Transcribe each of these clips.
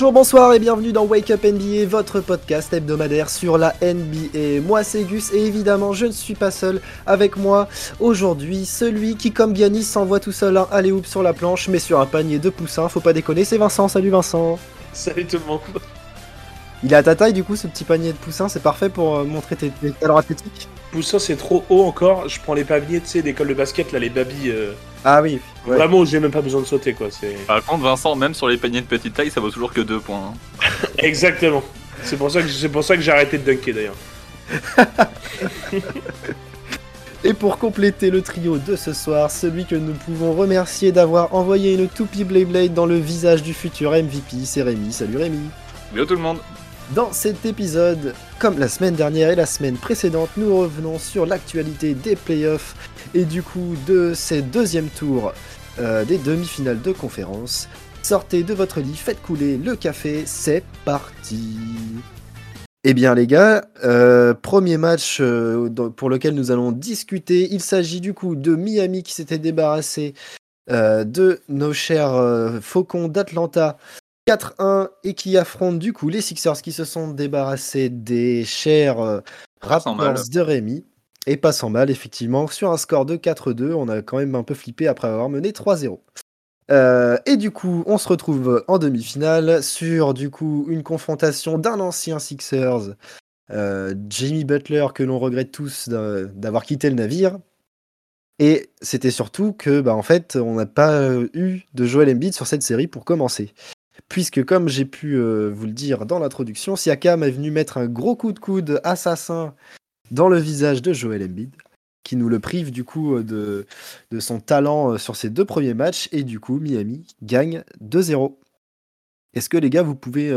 Bonjour, bonsoir et bienvenue dans Wake Up NBA, votre podcast hebdomadaire sur la NBA. Moi c'est Gus et évidemment je ne suis pas seul avec moi aujourd'hui, celui qui comme Giannis s'envoie tout seul un alley hoop sur la planche mais sur un panier de poussins, faut pas déconner, c'est Vincent, salut Vincent. Salut tout le monde. Il est à ta taille du coup ce petit panier de poussins, c'est parfait pour euh, montrer tes, tes talents athlétiques? Poussin c'est trop haut encore, je prends les pavillers tu sais d'école de basket là, les babilles. euh, Ah oui, ouais. Vraiment j'ai même pas besoin de sauter quoi, c'est... Par contre, Vincent, même sur les paniers de petite taille, ça vaut toujours que 2 points. hein. Exactement. C'est pour ça que c'est pour ça que j'ai arrêté de dunker d'ailleurs. Et pour compléter le trio de ce soir, celui que nous pouvons remercier d'avoir envoyé une toupie Blade Blade dans le visage du futur MVP, c'est Rémi. Salut Rémi Yo tout le monde Dans cet épisode, comme la semaine dernière et la semaine précédente, nous revenons sur l'actualité des playoffs et du coup de ces deuxièmes tours euh, des demi-finales de conférence. Sortez de votre lit, faites couler le café, c'est parti. Eh bien les gars, euh, premier match euh, pour lequel nous allons discuter, il s'agit du coup de Miami qui s'était débarrassé de nos chers Faucons d'Atlanta 4-1 et qui affrontent du coup les Sixers qui se sont débarrassés des chers euh. Raptors de Rémi. Et pas sans mal, effectivement, sur un score de 4-2, on a quand même un peu flippé après avoir mené 3-0. Euh, et du coup, on se retrouve en demi-finale sur du coup une confrontation d'un ancien Sixers, euh, Jimmy Butler, que l'on regrette tous d'a- d'avoir quitté le navire. Et c'était surtout que, bah, en fait, on n'a pas euh, eu de Joel Embiid sur cette série pour commencer. Puisque, comme j'ai pu euh, vous le dire dans l'introduction, Siakam est venu mettre un gros coup de coude assassin dans le visage de Joel Embiid, qui nous le prive du coup euh, de, son talent euh, sur ses deux premiers matchs, et du coup, Miami gagne 2-0. Est-ce que les gars, vous pouvez,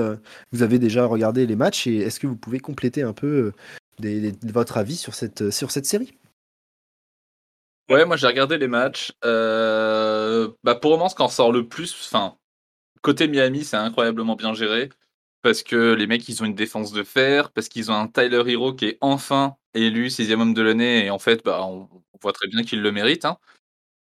vous avez déjà regardé les matchs, et est-ce que vous pouvez compléter un peu votre avis sur cette, série? Ouais, moi j'ai regardé les matchs. Bah, pour le moment, ce qu'en ressort le plus, enfin, côté Miami, c'est incroyablement bien géré. Parce que les mecs, ils ont une défense de fer, parce qu'ils ont un Tyler Hero qui est enfin élu sixième homme de l'année, et en fait, bah, on, voit très bien qu'il le mérite. hein.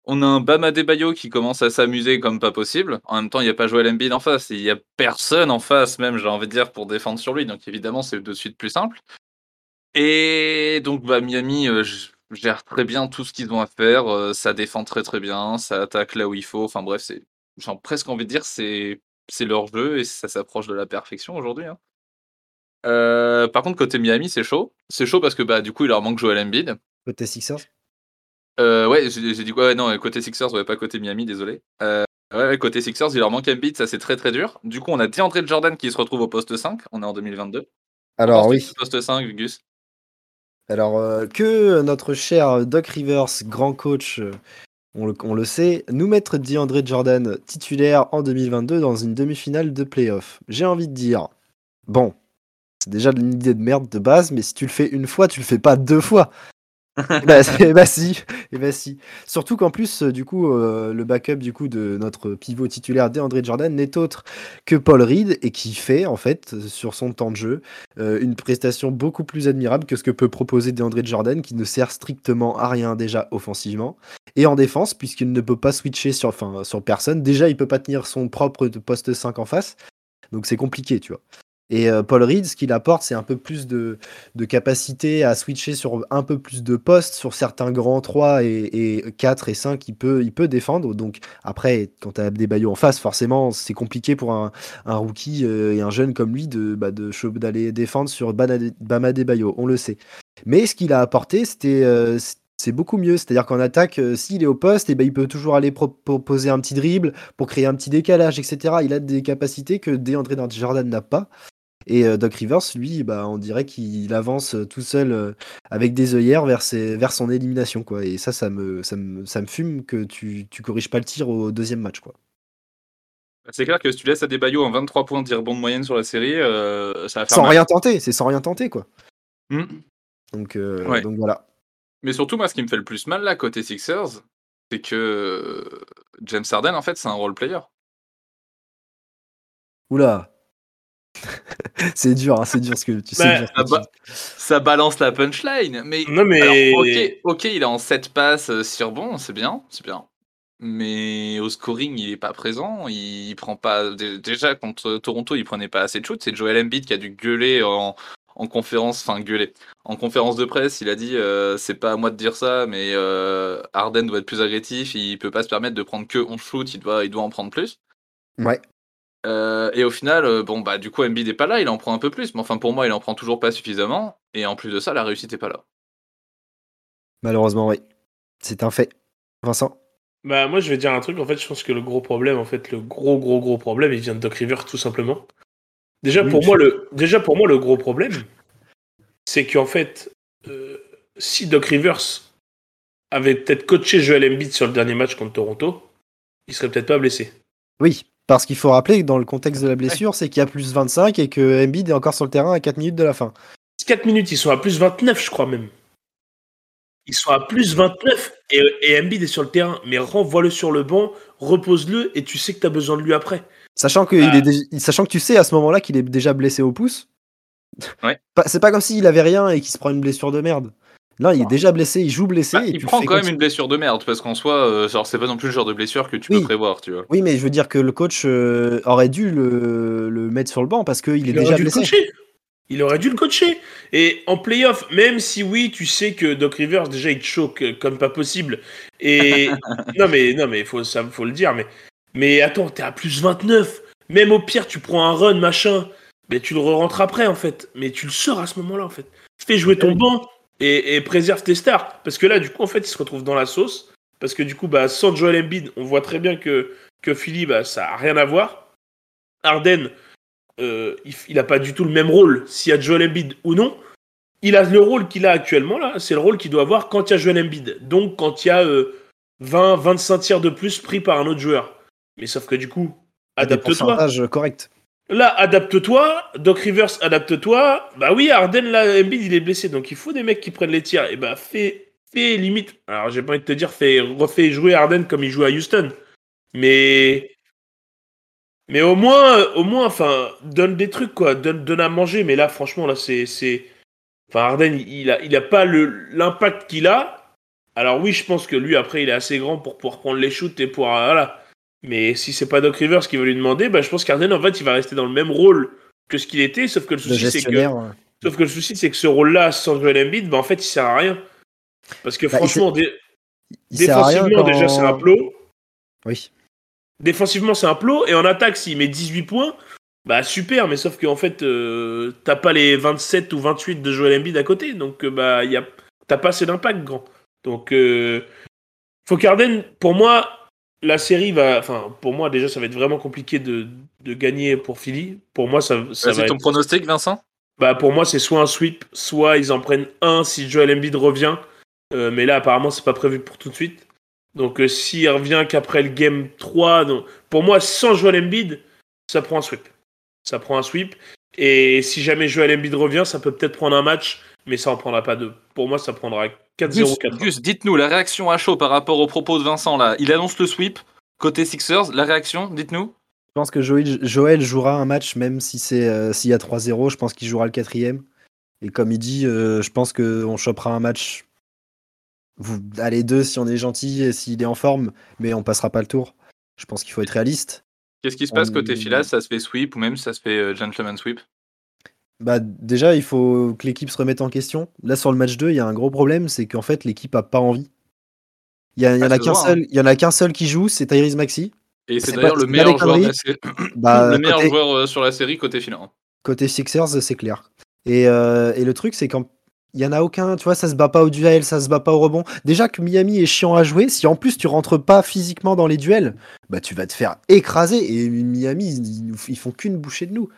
On a un Bam Adebayo qui commence à s'amuser comme pas possible. En même temps, il n'y a pas Joel Embiid en face, il n'y a personne en face, même, j'ai envie de dire, pour défendre sur lui. Donc évidemment, c'est de suite plus simple. Et donc, bah, Miami euh, gère très bien tout ce qu'ils ont à faire. euh, ça défend très très bien, ça attaque là où il faut. Enfin bref, c'est, j'ai presque envie de dire, c'est, c'est leur jeu et ça s'approche de la perfection aujourd'hui. hein. Euh, par contre, côté Miami, c'est chaud. C'est chaud parce que bah, du coup, il leur manque Joel Embiid. Côté Sixers? Euh, ouais, j'ai dit quoi? Ouais, Non, côté Sixers, ouais, pas côté Miami, désolé. Euh, ouais, ouais, côté Sixers, il leur manque Embiid, ça c'est très très dur. Du coup, on a DeAndre Jordan qui se retrouve au poste 5. On est en 2022. Alors oui, Poste 5, Gus. alors euh, que notre cher Doc Rivers, grand coach, euh, on le, sait, nous mettre DeAndre Jordan titulaire en 2022 dans une demi-finale de playoff. J'ai envie de dire, bon, c'est déjà une idée de merde de base, mais si tu le fais une fois, tu le fais pas deux fois. Bah, bah si, eh bah si. Surtout qu'en plus, euh, du coup, euh, le backup du coup de notre pivot titulaire DeAndre Jordan n'est autre que Paul Reed et qui fait en fait euh, sur son temps de jeu une prestation beaucoup plus admirable que ce que peut proposer DeAndre Jordan, qui ne sert strictement à rien déjà offensivement et en défense puisqu'il ne peut pas switcher sur, personne. Déjà, il peut pas tenir son propre poste 5 en face, donc c'est compliqué, tu vois. Et euh, Paul Reed, ce qu'il apporte, c'est un peu plus de, de capacité à switcher sur un peu plus de postes, sur certains grands 3 et, et 4 et 5, il peut, il peut défendre. Donc après, quand tu as des baillots en face, forcément, c'est compliqué pour un, un rookie euh, et un jeune comme lui bah, de d'aller défendre sur Bama Debayo, on le sait. Mais ce qu'il a apporté, c'était euh, c'est beaucoup mieux. C'est-à-dire qu'en attaque, s'il est au poste, et ben, il peut toujours aller pro- proposer un petit dribble pour créer un petit décalage, etc. Il a des capacités que DeAndre Jordan n'a pas. Et euh, Doc Rivers, lui, bah, on dirait qu'il avance euh, tout seul euh, avec des œillères vers, ses- vers son élimination. Quoi. Et ça, ça me, ça, me, ça me fume que tu, tu corriges pas le tir au deuxième match. Quoi. C'est clair que si tu laisses Adebayo en 23 points de rebond de moyenne sur la série, euh, ça va faire Sans mal. rien tenter, c'est sans rien tenter. Quoi. Hmm. Donc, euh, Ouais. donc voilà. Mais surtout, moi, ce qui me fait le plus mal là, côté Sixers, c'est que James Harden, en fait, c'est un role player. Oula. c'est dur, hein, c'est dur ce que tu sais. Bah, ah bah. Ça balance la punchline. Mais, Non mais alors, ok, ok, il est en 7 passes euh, sur bon, c'est bien, c'est bien. mais au scoring, il est pas présent. Il prend pas. Déjà, contre Toronto, il prenait pas assez de shoots. C'est Joel Embiid qui a dû gueuler en, en conférence, enfin gueuler. En conférence de presse, il a dit euh, c'est pas à moi de dire ça, mais euh, Harden doit être plus agressif. Il peut pas se permettre de prendre que 11 shoots. Il doit, il doit en prendre plus. Ouais. Euh, et au final, euh, bon bah du coup Embiid est pas là, il en prend un peu plus, mais enfin pour moi il en prend toujours pas suffisamment. Et en plus de ça, la réussite est pas là. Malheureusement, oui. C'est un fait. Vincent? Bah moi je vais dire un truc, en fait je pense que le gros problème, en fait le gros gros gros problème, il vient de Doc Rivers tout simplement. Déjà Oui, pour je- moi le déjà pour moi le gros problème, c'est qu'en fait euh, si Doc Rivers avait peut-être coaché Joel Embiid sur le dernier match contre Toronto, il serait peut-être pas blessé. Oui, parce qu'il faut rappeler que dans le contexte de la blessure, c'est qu'il y a plus 25 et que Embiid est encore sur le terrain à 4 minutes de la fin. 4 minutes, ils sont à plus 29, je crois même. Ils sont à plus 29 et, et Embiid est sur le terrain. Mais renvoie-le sur le banc, repose-le et tu sais que tu as besoin de lui après. Sachant que, Ah. il est dé- sachant que tu sais à ce moment-là qu'il est déjà blessé au pouce. Ouais. C'est pas comme s'il avait rien et qu'il se prend une blessure de merde. Là, il est déjà blessé, il joue blessé. Bah, et il tu prend quand même comme une blessure de merde, parce qu'en soi, euh, genre c'est pas non plus le genre de blessure que tu Oui. peux prévoir, tu vois. Oui, mais je veux dire que le coach euh, aurait dû le, le mettre sur le banc parce qu'il est Il déjà aurait dû le blessé. coacher. Il aurait dû le coacher. Et en playoff, même si oui, tu sais que Doc Rivers, déjà, il te choque euh, comme pas possible. Et non, mais non, mais faut, ça, faut le dire. Mais, mais attends, t'es à plus 29. Même au pire, tu prends un run, machin. Mais tu le rentres après, en fait. Mais tu le sors à ce moment-là, en fait. Fais jouer ton Oui. banc et, et préserve tes stars. Parce que là, du coup, en fait, il se retrouve dans la sauce. Parce que du coup, bah, sans Joel Embiid, on voit très bien que, que Philly, bah, ça a rien à voir. Arden, euh, il, il a pas du tout le même rôle s'il y a Joel Embiid ou non. Il a le rôle qu'il a actuellement là, c'est le rôle qu'il doit avoir quand il y a Joel Embiid. Donc quand il y a euh, 20, 25 tirs de plus pris par un autre joueur. Mais sauf que du coup, adapte-toi. pourcentages corrects. Là, adapte-toi. Doc Rivers, adapte-toi. Bah oui, Arden, là, Embiid, il est blessé. Donc il faut des mecs qui prennent les tirs. Et bah fais, fais limite. Alors j'ai pas envie de te dire, fais, refais jouer Arden comme il joue à Houston. Mais. Au moins, au moins, enfin, donne des trucs, quoi. Donne, à manger. Mais là, franchement, là, c'est. Enfin, Arden, il a, pas l'impact qu'il a. Alors oui, je pense que lui, après, il est assez grand pour pouvoir prendre les shoots et pour. euh, Voilà. Mais si c'est pas Doc Rivers qui va lui demander, bah, je pense qu'Arden, en fait, il va rester dans le même rôle que ce qu'il était, sauf que le souci, c'est que, sauf que le souci, c'est que ce rôle-là, sans Joel Embiid, bah, en fait, il sert à rien. Parce que Bah, franchement, dé- défensivement, déjà, c'est un plot. Oui. Défensivement, c'est un plot. Et en attaque, s'il met 18 points, bah super, mais sauf qu'en fait, euh, t'as pas les 27 ou 28 de Joel Embiid à côté. Donc, euh, bah, y a... t'as pas assez d'impact, grand. Donc, euh... faut qu'Arden, pour moi, la série va. Enfin, pour moi, déjà, ça va être vraiment compliqué de, de gagner pour Philly. Pour moi, ça, ça Vas-y, ton être- pronostic, Vincent? Bah, pour moi, c'est soit un sweep, soit ils en prennent un si Joel Embiid revient. Euh, mais là, apparemment, c'est pas prévu pour tout de suite. Donc, euh, s'il revient qu'après le game 3, donc, pour moi, sans Joel Embiid, ça prend un sweep. Ça prend un sweep. Et si jamais Joel Embiid revient, ça peut peut-être prendre un match, mais ça en prendra pas deux. Pour moi, ça prendra 4-0, Gus, 4 Gus, dites-nous la réaction à chaud par rapport aux propos de Vincent là. Il annonce le sweep côté Sixers. La réaction, dites-nous. Je pense que Joël, Joël jouera un match, même si c'est euh, s'il y a 3-0, je pense qu'il jouera le quatrième. Et comme il dit, euh, je pense qu'on chopera un match. Vous, allez deux si on est gentil et s'il est en forme, mais on passera pas le tour. Je pense qu'il faut être réaliste. Qu'est-ce qui se passe On- côté Philas Ça se fait sweep ou même ça se fait euh, gentleman sweep? Bah, déjà, il faut que l'équipe se remette en question. Là, sur le match 2, il y a un gros problème, c'est qu'en fait, l'équipe a pas envie. Il y, a- il y en a qu'un seul, il y en a qu'un seul qui joue, c'est Tyrese Maxi. Et c'est C'est d'ailleurs pas- le meilleur joueur, de la conneries. série- Bah, le meilleur côté- joueur euh, sur la série côté Philan. Côté Sixers, c'est clair. Et, euh, et le truc, c'est quand il y en a aucun, tu vois, ça se bat pas au duel, ça se bat pas au rebond. Déjà que Miami est chiant à jouer, si en plus tu rentres pas physiquement dans les duels, bah tu vas te faire écraser. Et Miami, ils, ils- ils font qu'une bouchée de nous.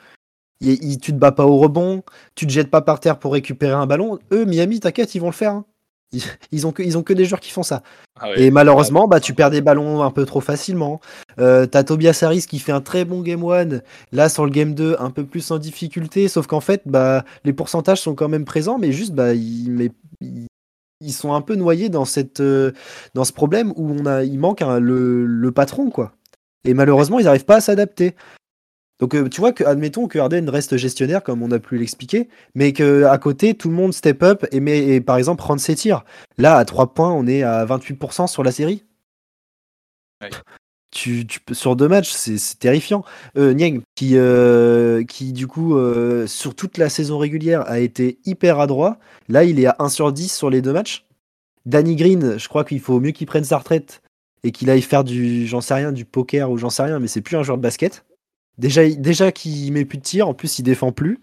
Tu te bats pas au rebond, tu te jettes pas par terre pour récupérer un ballon. Eux, Miami, t'inquiète, ils vont le faire. hein. Ils, ils ont que, ils ont que des joueurs qui font ça. Ah. Et malheureusement, bah, tu perds des ballons un peu trop facilement. Euh, T'as Tobias Harris qui fait un très bon game 1. Là, sur le game 2, un peu plus en difficulté. Sauf qu'en fait, bah, les pourcentages sont quand même présents, mais juste, bah, ils, mais, ils, ils sont un peu noyés dans, cette, euh, dans ce problème où on a, il manque le, le patron, quoi. Et malheureusement, ils n'arrivent pas à s'adapter. Donc, euh, tu vois que, admettons que Harden reste gestionnaire, comme on a pu l'expliquer, mais que à côté, tout le monde step up et, met, et par exemple, prendre ses tirs. Là, à 3 points, on est à 28% sur la série. Ouais. Tu, sur deux matchs, c'est c'est terrifiant. Euh, Niang, qui, euh, qui du coup, euh, sur toute la saison régulière, a été hyper adroit. Là, il est à 1 sur 10 sur les deux matchs. Danny Green, je crois qu'il faut mieux qu'il prenne sa retraite et qu'il aille faire du, j'en sais rien, du poker ou j'en sais rien, mais c'est plus un joueur de basket. Déjà, déjà qu'il met plus de tir, en plus il défend plus.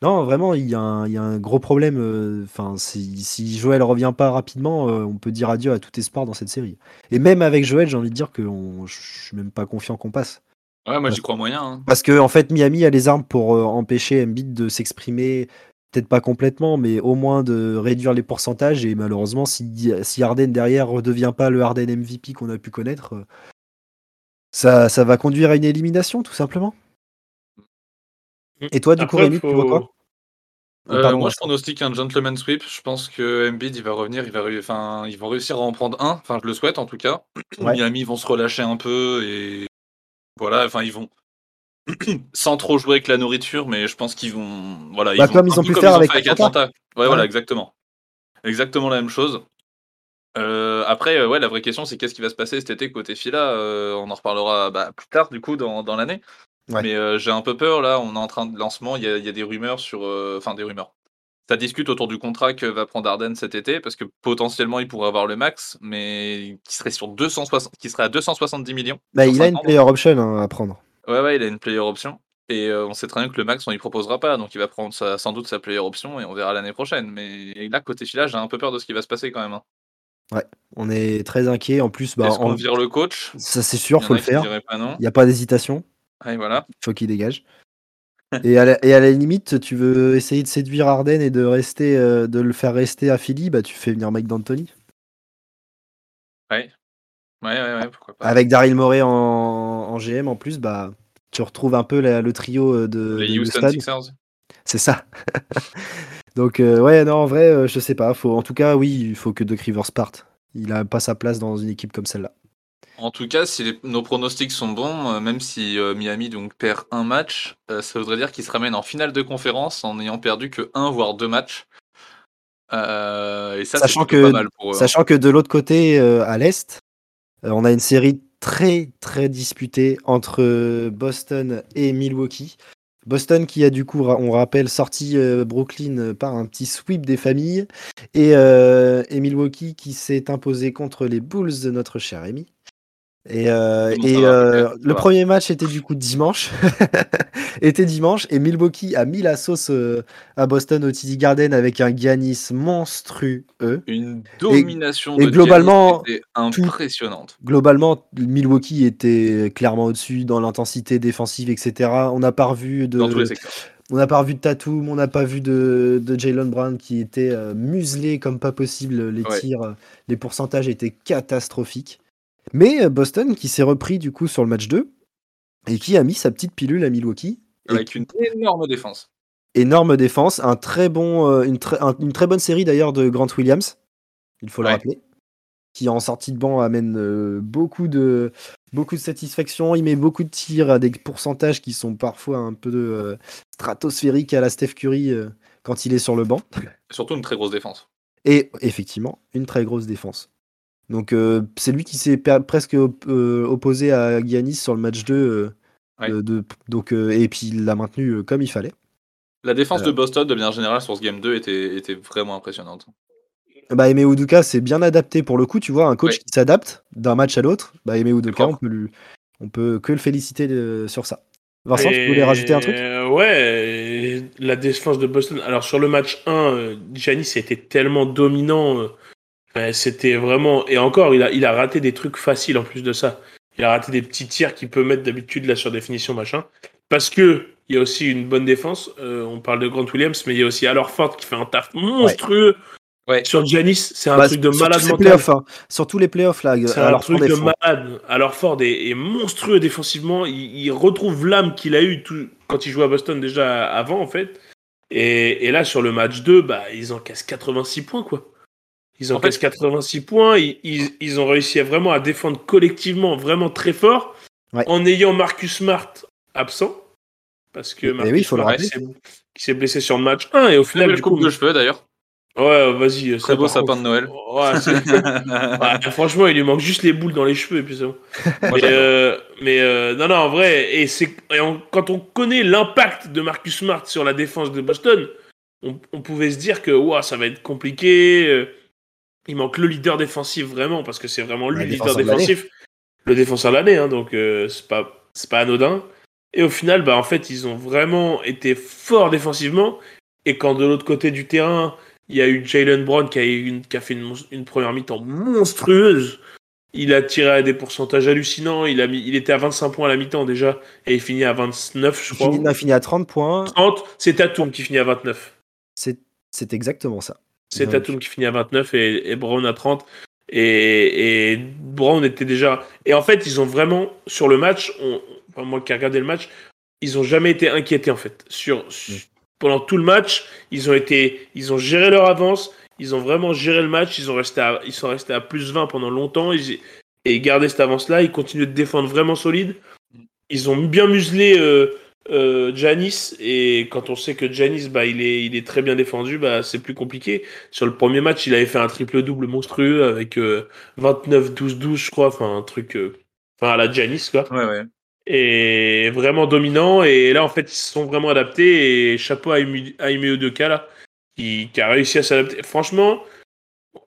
Non, vraiment, il y a un, il y a un gros problème. euh, Enfin, si, si Joël revient pas rapidement, euh, on peut dire adieu à tout espoir dans cette série. Et même avec Joël, j'ai envie de dire que je suis même pas confiant qu'on passe. Ouais, moi j'y crois moyen. hein. Parce que en fait, Miami a les armes pour euh, empêcher Embiid de s'exprimer, peut-être pas complètement, mais au moins de réduire les pourcentages. Et malheureusement, si, si Harden derrière redevient pas le Harden MVP qu'on a pu connaître, euh, ça, ça va conduire à une élimination, tout simplement? Et toi, du coup, Rémi, tu vois quoi? Euh, pardon, moi, je pronostique un gentleman sweep. Je pense que Embiid, il va revenir, il va, enfin, ils vont réussir à en prendre un. Enfin, je le souhaite en tout cas. Ouais. Miami vont se relâcher un peu et voilà. Enfin, ils vont sans trop jouer avec la nourriture, mais je pense qu'ils vont, voilà, Bah, vont- comme ils un ont peu pu faire avec Atlanta. Atlanta. Ouais, Ouais. voilà, exactement, exactement la même chose. Euh, après, euh, ouais, la vraie question, c'est qu'est-ce qui va se passer cet été côté Fila Euh, On en reparlera bah, plus tard, du coup, dans, dans l'année. Ouais. Mais j'ai un peu peur là. On est en train de lancement. Il y a, il y a des rumeurs sur, enfin des rumeurs. Ça discute autour du contrat que va prendre Arden cet été parce que potentiellement il pourrait avoir le max, mais qui serait sur 260, qui serait à 270 millions. Bah, il a une player option hein, à prendre. Ouais, ouais, il a une player option. Et on sait très bien que le max, on y proposera pas. Donc il va prendre sa- sans doute sa player option et on verra l'année prochaine. Mais là, côté Fila, j'ai un peu peur de ce qui va se passer quand même. hein. On est très inquiet. En plus, bah, Est-ce qu'on en- vire le coach? Ça c'est Il sûr, en faut le faire. Il n'y a pas d'hésitation. Ouais, voilà. faut qu'il dégage. et, à la, et à la limite, tu veux essayer de séduire Arden et de rester, euh, de le faire rester à Philly, bah tu fais venir Mike D'Antoni. Ouais. Ouais, ouais, ouais, pourquoi pas. Avec Daryl Morey en, en GM en plus, bah tu retrouves un peu la- le trio euh, de, Les de Houston. Sixers. C'est ça. Donc euh, ouais, non, en vrai, euh, je sais pas. Faut, en tout cas, oui, il faut que Doc Rivers parte. Il a pas sa place dans une équipe comme celle-là. En tout cas, si les- nos pronostics sont bons, euh, même si Miami donc perd un match, ça voudrait dire qu'il se ramène en finale de conférence en n'ayant perdu que un voire deux matchs. Et ça, c'est Sachant plutôt que- pas mal pour eux. hein. Sachant que de l'autre côté, à l'Est, on a une série très très disputée entre Boston et Milwaukee. Boston qui a du coup, on rappelle, sorti euh, Brooklyn euh, par un petit sweep des familles. Et, euh, et Milwaukee qui s'est imposé contre les Bulls de notre cher Amy. Et, euh, et, euh, le va. premier match était du coup dimanche. était dimanche et Milwaukee a mis la sauce euh, à Boston au TD Garden avec un Giannis monstrueux. Une domination et de globalement, était impressionnante. Globalement, Milwaukee était clairement au-dessus dans l'intensité défensive, etc. On n'a pas revu de, Dans tous les secteurs. on n'a pas revu de Tatum, on n'a pas vu de, de Jalen Brown qui était euh, muselé comme pas possible. Les Ouais. tirs, euh, les pourcentages étaient catastrophiques. Mais euh, Boston qui s'est repris du coup sur le match 2 et qui a mis sa petite pilule à Milwaukee. Avec une énorme défense. énorme défense, un très bon, euh, une, très- un- une très bonne série d'ailleurs de Grant Williams, il faut le rappeler, qui en sortie de banc amène euh, beaucoup de beaucoup de satisfaction. Il met beaucoup de tirs à des pourcentages qui sont parfois un peu euh, stratosphériques à la Steph Curry euh, quand il est sur le banc. Surtout une très grosse défense. Et effectivement, une très grosse défense. Donc euh, c'est lui qui s'est presque op- euh, opposé à Giannis sur le match 2. euh, Ouais. de- de- donc, euh, et puis il l'a maintenu euh, comme il fallait. La défense Euh. de Boston, de manière générale, sur ce game 2 était, était vraiment impressionnante. Bah, Aimé Udoka, c'est bien adapté pour le coup, tu vois, un coach Ouais. qui s'adapte d'un match à l'autre. Bah, Aimé on peut, lui, on peut que le féliciter sur ça. Vincent, tu voulais rajouter un truc? Ouais, la défense de Boston. Alors sur le match 1, euh, Giannis était tellement dominant. Ouais, C'était vraiment. Et encore, il a, il a raté des trucs faciles en plus de ça. Il a raté des petits tirs qu'il peut mettre d'habitude là sur définition machin. Parce que il y a aussi une bonne défense. euh, on parle de Grant Williams, mais il y a aussi Alor Ford qui fait un taf monstrueux Ouais. sur Giannis. C'est un Bah, truc de malade mental. hein. Sur tous les playoffs, là. C'est alors, un truc de malade. Alors Ford est, est monstrueux défensivement. Il, il retrouve l'âme qu'il a eue tout- quand il jouait à Boston déjà avant, en fait. Et, et là, sur le match 2, bah, ils encaissent 86 points, quoi. Ils En encaissent 86 points. Ils, ils- ils ont réussi à vraiment à défendre collectivement vraiment très fort Ouais. en ayant Marcus Smart absent. Parce que Eh Marcus oui, faut le Smart qui s'est blessé sur le match 1. Et au Il final, du le coupe coup, de cheveux d'ailleurs. Ouais, vas-y. Très ça, beau sapin contre, de Noël. Ouais, c'est- Ouais, franchement, il lui manque juste les boules dans les cheveux et puis c'est bon. Moi, Mais, euh, mais euh, non, non, en vrai, et c'est et on- quand on connaît l'impact de Marcus Smart sur la défense de Boston, on, on pouvait se dire que ouah, ça va être compliqué. Il manque le leader défensif vraiment parce que c'est vraiment lui le leader défensif, le défenseur de l'année, hein, donc euh, c'est pas c'est pas anodin. Et au final, bah en fait, ils ont vraiment été forts défensivement. Et quand de l'autre côté du terrain, il y a eu Jalen Brown qui a, eu une, qui a fait une, première mi-temps monstrueuse. Il a tiré à des pourcentages hallucinants. Il, a mis, il était à 25 points à la mi-temps déjà. Et il finit à 29, je crois. il finit à 30 points. 30, c'est Tatum qui finit à 29. C'est c'est exactement ça. C'est Ouais. Tatum qui finit à 29 et, et Brown à 30. Et, et Brown était déjà. Et en fait, ils ont vraiment, sur le match, on, enfin, moi qui ai regardé le match, ils ont jamais été inquiétés en fait. Sur, sur- pendant tout le match, ils ont été, ils ont géré leur avance, ils ont vraiment géré le match, ils ont resté, à- ils sont restés à plus 20 pendant longtemps, et gardé cette avance-là, ils continuent de défendre vraiment solide. Ils ont bien muselé euh, euh, Janis et quand on sait que Janis, bah, il est, il est très bien défendu, bah, c'est plus compliqué. Sur le premier match, il avait fait un triple-double monstrueux avec euh, 29-12-12, je crois, enfin un truc, euh, enfin à la Janis quoi Ouais, ouais. et vraiment dominant. Et là, en fait, ils se sont vraiment adaptés. Et chapeau à Ime à Ime Udoka, là, qui, qui a réussi à s'adapter. Franchement,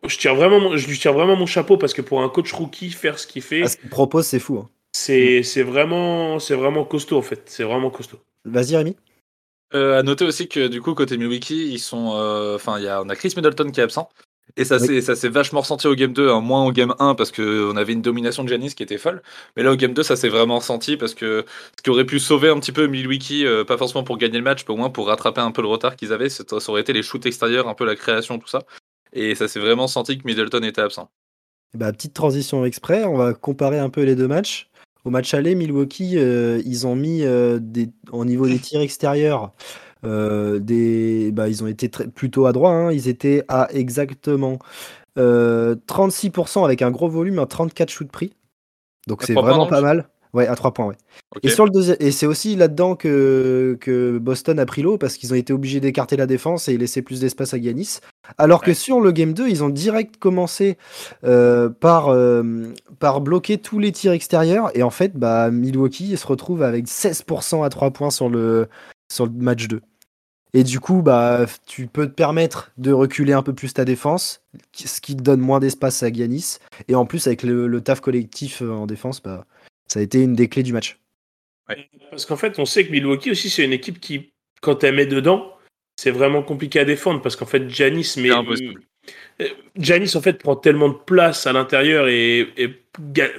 je, tire vraiment, mon- je lui tire vraiment mon chapeau parce que pour un coach rookie, faire ce qu'il fait, Ah, ce qu'il propose, c'est fou. hein. C'est c'est vraiment, c'est vraiment costaud, en fait. C'est vraiment costaud. Vas-y, Rémi. Euh, à noter aussi que du coup côté Milwaukee, ils sont, euh, enfin il y a, on a Chris Middleton qui est absent et ça Oui. s'est vachement ressenti au game 2, hein, moins au game 1 parce que on avait une domination de Giannis qui était folle, mais là au game 2 ça s'est vraiment ressenti parce que ce qui aurait pu sauver un petit peu Milwaukee, euh, pas forcément pour gagner le match, mais au moins pour rattraper un peu le retard qu'ils avaient, ça aurait été les shoots extérieurs, un peu la création tout ça, et ça s'est vraiment senti que Middleton était absent. Bah, petite transition exprès, on va comparer un peu les deux matchs. Au match aller, Milwaukee, euh, ils ont mis euh, des, au niveau des tirs extérieurs, euh, des, bah, ils ont été très- plutôt à droit. hein. Ils étaient à exactement euh, 36% avec un gros volume, un 34 shoots pris. Donc À c'est vraiment pas mal. Ouais, à 3 points, ouais. Et, sur le deuxième, et c'est aussi là-dedans que, que Boston a pris l'eau parce qu'ils ont été obligés d'écarter la défense et laisser plus d'espace à Giannis. Alors que sur le game 2, ils ont direct commencé euh, par, euh, par bloquer tous les tirs extérieurs. Et en fait, bah, Milwaukee se retrouve avec 16% à 3 points sur le, sur le match 2. Et du coup, bah, tu peux te permettre de reculer un peu plus ta défense, ce qui te donne moins d'espace à Giannis. Et en plus, avec le, le taf collectif euh, en défense, bah, ça a été une des clés du match. Parce qu'en fait, on sait que Milwaukee aussi, c'est une équipe qui, quand elle met dedans, c'est vraiment compliqué à défendre parce qu'en fait, Janis, mais C'est impossible. Euh, en fait prend tellement de place à l'intérieur et,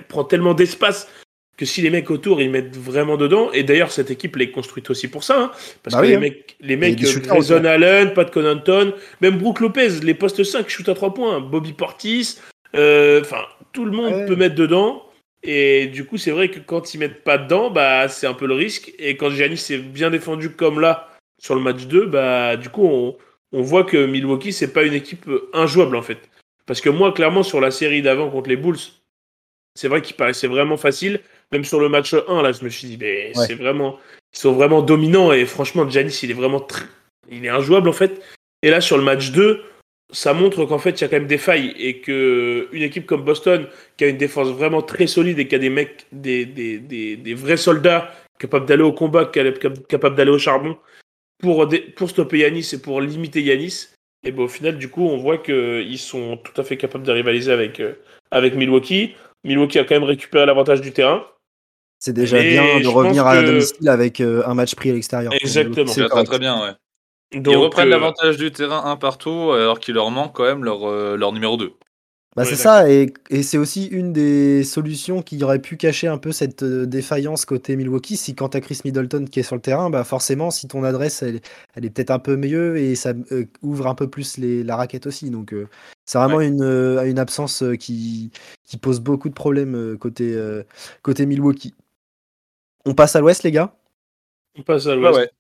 prend tellement d'espace que si les mecs autour ils mettent vraiment dedans et d'ailleurs cette équipe elle est construite aussi pour ça hein, parce Bah que oui, les hein. mecs les mecs des euh, Grayson aussi. Allen Pat Connaughton même Brook Lopez les postes 5 shoot à 3 points Bobby Portis euh, enfin tout le monde Ouais. peut mettre dedans et du coup c'est vrai que quand ils mettent pas dedans bah c'est un peu le risque et quand Giannis est bien défendu comme là sur le match 2 bah du coup on on voit que Milwaukee, c'est pas une équipe injouable en fait. Parce que moi, clairement, sur la série d'avant contre les Bulls, c'est vrai qu'il paraissait vraiment facile. Même sur le match 1, là, je me suis dit, mais Ouais. c'est vraiment. Ils sont vraiment dominants et franchement, Giannis, il est vraiment. tr- Il est injouable en fait. Et là, sur le match 2, ça montre qu'en fait, il y a quand même des failles et que une équipe comme Boston, qui a une défense vraiment très solide et qui a des mecs, des, des, des, des vrais soldats capables d'aller au combat, cap- capables d'aller au charbon, pour, pour stopper Yanis et pour limiter Yanis, et ben au final, du coup, on voit qu'ils sont tout à fait capables de rivaliser avec, euh, avec Milwaukee. Milwaukee a quand même récupéré l'avantage du terrain. C'est déjà Et bien de revenir à que- domicile avec euh, un match pris à l'extérieur. Exactement. C'est très bien, ouais. Donc, Ils reprennent euh, l'avantage du terrain un partout alors qu'il leur manque quand même leur, euh, leur numéro 2. Bah, c'est ça, et, et c'est aussi une des solutions qui aurait pu cacher un peu cette euh, défaillance côté Milwaukee. Si quand t'as Chris Middleton qui est sur le terrain, bah forcément, si ton adresse elle, elle est peut-être un peu mieux et ça euh, ouvre un peu plus les, la raquette aussi. Donc euh, c'est vraiment une, euh, une absence euh, qui, qui pose beaucoup de problèmes euh, côté, euh, côté Milwaukee. On passe à l'ouest, les gars? On passe à l'ouest. ouais.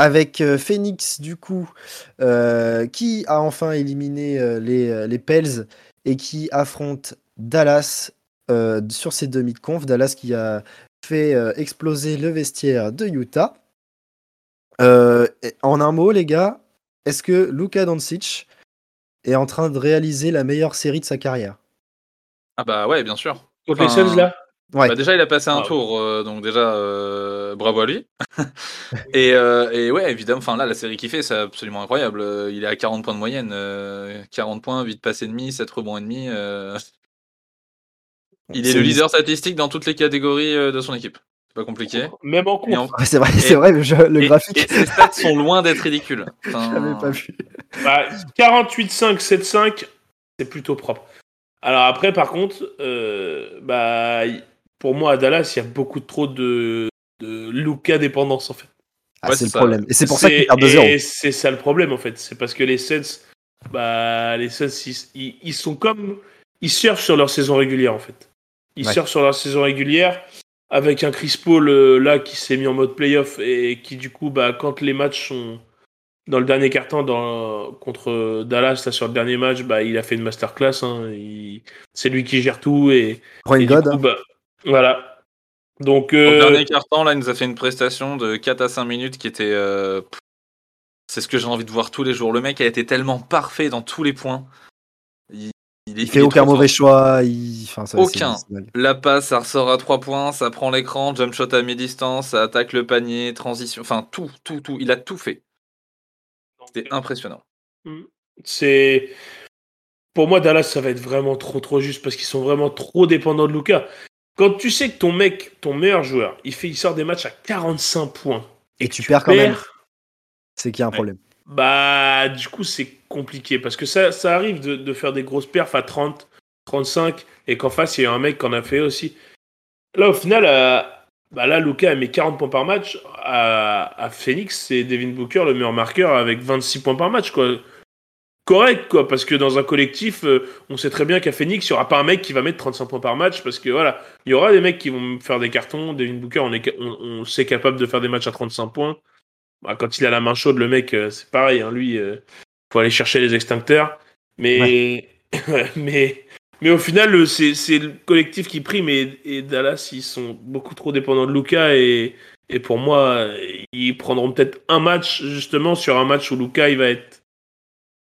Avec euh, Phoenix du coup euh, qui a enfin éliminé euh, les, les Pels et qui affronte Dallas euh, sur ses demi de conf. Dallas qui a fait euh, exploser le vestiaire de Utah. Euh, en un mot, les gars, est-ce que Luka Doncic est en train de réaliser la meilleure série de sa carrière? Ah bah ouais, bien sûr. Contre les Enfin, Suns, là? Ouais. Bah déjà, il a passé un Ah. tour, euh, donc déjà, euh, bravo à lui. et, euh, et ouais, évidemment, enfin là, la série qu'il fait, c'est absolument incroyable. Euh, Il est à 40 points de moyenne, euh, 40 points, 8 passes et demi, 7 rebonds et demi. euh. Il est C'est le leader statistique dans toutes les catégories euh, de son équipe. C'est pas compliqué. Même en Et, en-. Ouais, c'est vrai, c'est vrai, le, jeu- le et- graphique. et ses stats sont loin d'être ridicules. J'avais Enfin, pas vu. Bah, 48-5, 7-5, c'est plutôt propre. Alors après, par contre, euh, bah, pour moi, à Dallas, il y a beaucoup trop de, de Luka dépendance, en fait. Ah, Ouais, c'est le ça. problème. Et c'est pour ça C'est- qu'il perd 2-0. Et c'est ça le problème, en fait. C'est parce que les Suns, bah, les Suns, ils, ils- ils sont comme. Ils surfent sur leur saison régulière, en fait. Ils Ouais. surfent sur leur saison régulière avec un Chris Paul euh, là qui s'est mis en mode playoff et qui, du coup, bah, quand les matchs sont dans le dernier quart-temps dans, contre Dallas, là, sur le dernier match, bah, il a fait une masterclass. Hein, Il- c'est lui qui gère tout et, et du God. coup, hein. bah, voilà. Donc, Au euh, dernier quart-temps, là, il nous a fait une prestation de 4 à 5 minutes qui était. euh, C'est ce que j'ai envie de voir tous les jours. Le mec a été tellement parfait dans tous les points. Il, est- Il fait aucun mauvais choix. Il... Enfin, ça, c'est- Aucun. La passe, ça ressort à 3 points, ça prend l'écran, jump shot à mi-distance, ça attaque le panier, transition. Enfin, tout, tout, tout. Il a tout fait. C'était impressionnant. c'est pour moi Dallas ça va être vraiment trop trop juste parce qu'ils sont vraiment trop dépendants de Luca. Quand tu sais que ton mec, ton meilleur joueur, il fait il sort des matchs à 45 points Et tu perds quand même. C'est qu'il y a un Ouais. problème. bah du coup c'est compliqué parce que ça ça arrive de, de faire des grosses perfs à 30, 35 et qu'en face il y a un mec qui en a fait aussi. Là au final euh, bah là Luca a mis 40 points par match à, à Phoenix c'est Devin Booker le meilleur marqueur avec 26 points par match quoi. Correct quoi parce que dans un collectif euh, on sait très bien qu'à Phoenix il y aura pas un mec qui va mettre 35 points par match parce que voilà il y aura des mecs qui vont faire des cartons Devin Booker on est on, on sait capable de faire des matchs à 35 points. Bah, quand il a la main chaude le mec euh, c'est pareil hein, lui euh, faut aller chercher les extincteurs. Mais mais mais au final c'est c'est le collectif qui prime et, et Dallas ils sont beaucoup trop dépendants de Luca et et pour moi ils prendront peut-être un match justement sur un match où Luca il va être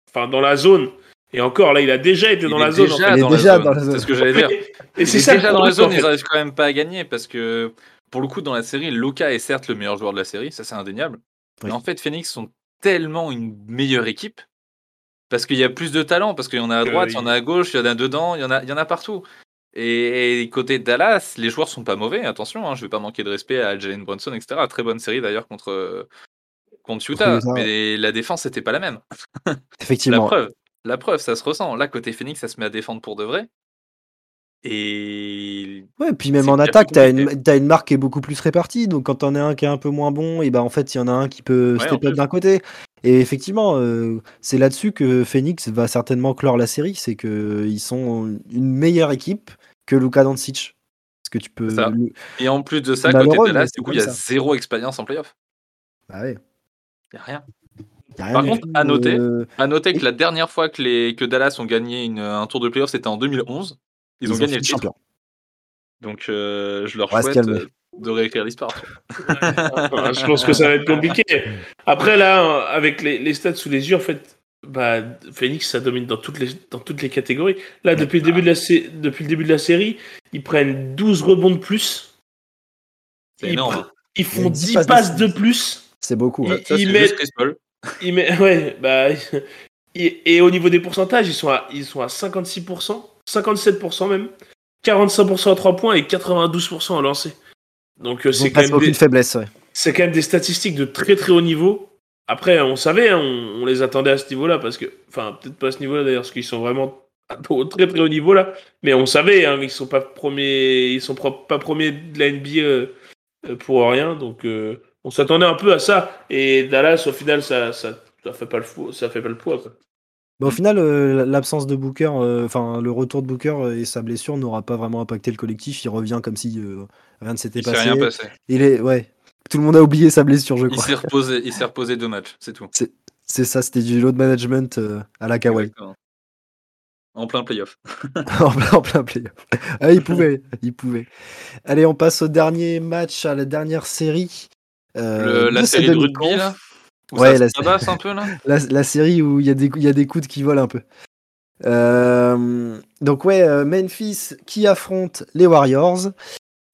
enfin dans la zone et encore là il a déjà été Il dans la zone. Il est dans la déjà zone. dans la zone. C'est ce que j'allais dire. et c'est est ça déjà dans la zone, en ils n'arrivent quand même pas à gagner parce que pour le coup, dans la série, Luka est certes le meilleur joueur de la série, ça c'est indéniable. Oui. Mais en fait, Phoenix sont tellement une meilleure équipe parce qu'il y a plus de talent, parce qu'il y en a à droite, il y en a à gauche, il y en a dedans, il y en a, il y en a partout. Et, et côté Dallas, les joueurs sont pas mauvais, attention, hein, je vais pas manquer de respect à Jalen Brunson, etc. Très bonne série d'ailleurs contre, contre Utah, mais la défense n'était pas la même. La Effectivement. preuve, la preuve, ça se ressent. Là, côté Phoenix, ça se met à défendre pour de vrai. Et Ouais, puis même en attaque, t'as une, t'as une marque qui est beaucoup plus répartie. Donc quand t'en as un qui est un peu moins bon, et ben en fait, il y en a un qui peut Ouais, step up d'un côté. Et effectivement, euh, c'est là-dessus que Phoenix va certainement clore la série. C'est qu'ils sont une meilleure équipe que Luka Doncic. Parce que tu peux. Ça. Et en plus de ça, côté c'est du coup, il y a ça. zéro expérience en playoff. Bah ouais. Il n'y a rien. Y a rien Par contre, à noter, euh, À noter que la dernière fois que, les, que Dallas ont gagné une- un tour de playoff, c'était en 2011. Ils, ont gagné le titre. champion. Donc, euh, je leur souhaite euh, de réécrire l'histoire. Je pense que ça va être compliqué. Après, là, avec les, les stats sous les yeux, en fait, bah, Phoenix, ça domine dans toutes les, dans toutes les catégories. Là, depuis le, début de la, depuis le début de la série, ils prennent 12 rebonds de plus. C'est Ils, énorme. ils font a 10 10 passes passes de de plus. C'est beaucoup. Il- ouais. Ça, c'est ils mettent-. Ils met- ouais, bah, et, et au niveau des pourcentages, ils sont à, ils sont à 56%, 57% même, 45% à 3 points et 92% à lancer. Donc, euh, Ils c'est quand, même des- aucune faiblesse. Ouais. c'est quand même des statistiques de très très haut niveau. Après, on savait, hein, on, on les attendait à ce niveau-là, parce que, enfin, peut-être pas à ce niveau-là d'ailleurs, parce qu'ils sont vraiment au très très haut niveau là, mais on savait, hein, ils sont pas premiers, ils sont pro- pas premiers de la NBA euh, pour rien, donc euh, on s'attendait un peu à ça. Et Dallas, au final, ça, ça, ça fait pas le fou, ça fait pas le poids. Quoi. Bah, au final, euh, l'absence de Booker, euh, enfin le retour de Booker euh, et sa blessure n'aura pas vraiment impacté le collectif. Il revient comme si euh, rien ne s'était Il s'est passé. rien passé. Il est, ouais. Tout le monde a oublié sa blessure, je Il crois. s'est reposé, il s'est reposé deux matchs, c'est tout. C'est ça, c'était du load management euh, à la Kawhi. En plein playoff. en plein, en plein playoff. Ah, il pouvait, il pouvait. Allez, on passe au dernier match, à la dernière série. Euh, Le- la série de rugby, là Où Ouais, ça la- se tabasse un peu, là La, la série où il y, a des- il y a des coudes qui volent un peu. Euh, donc ouais, euh, Memphis qui affronte les Warriors.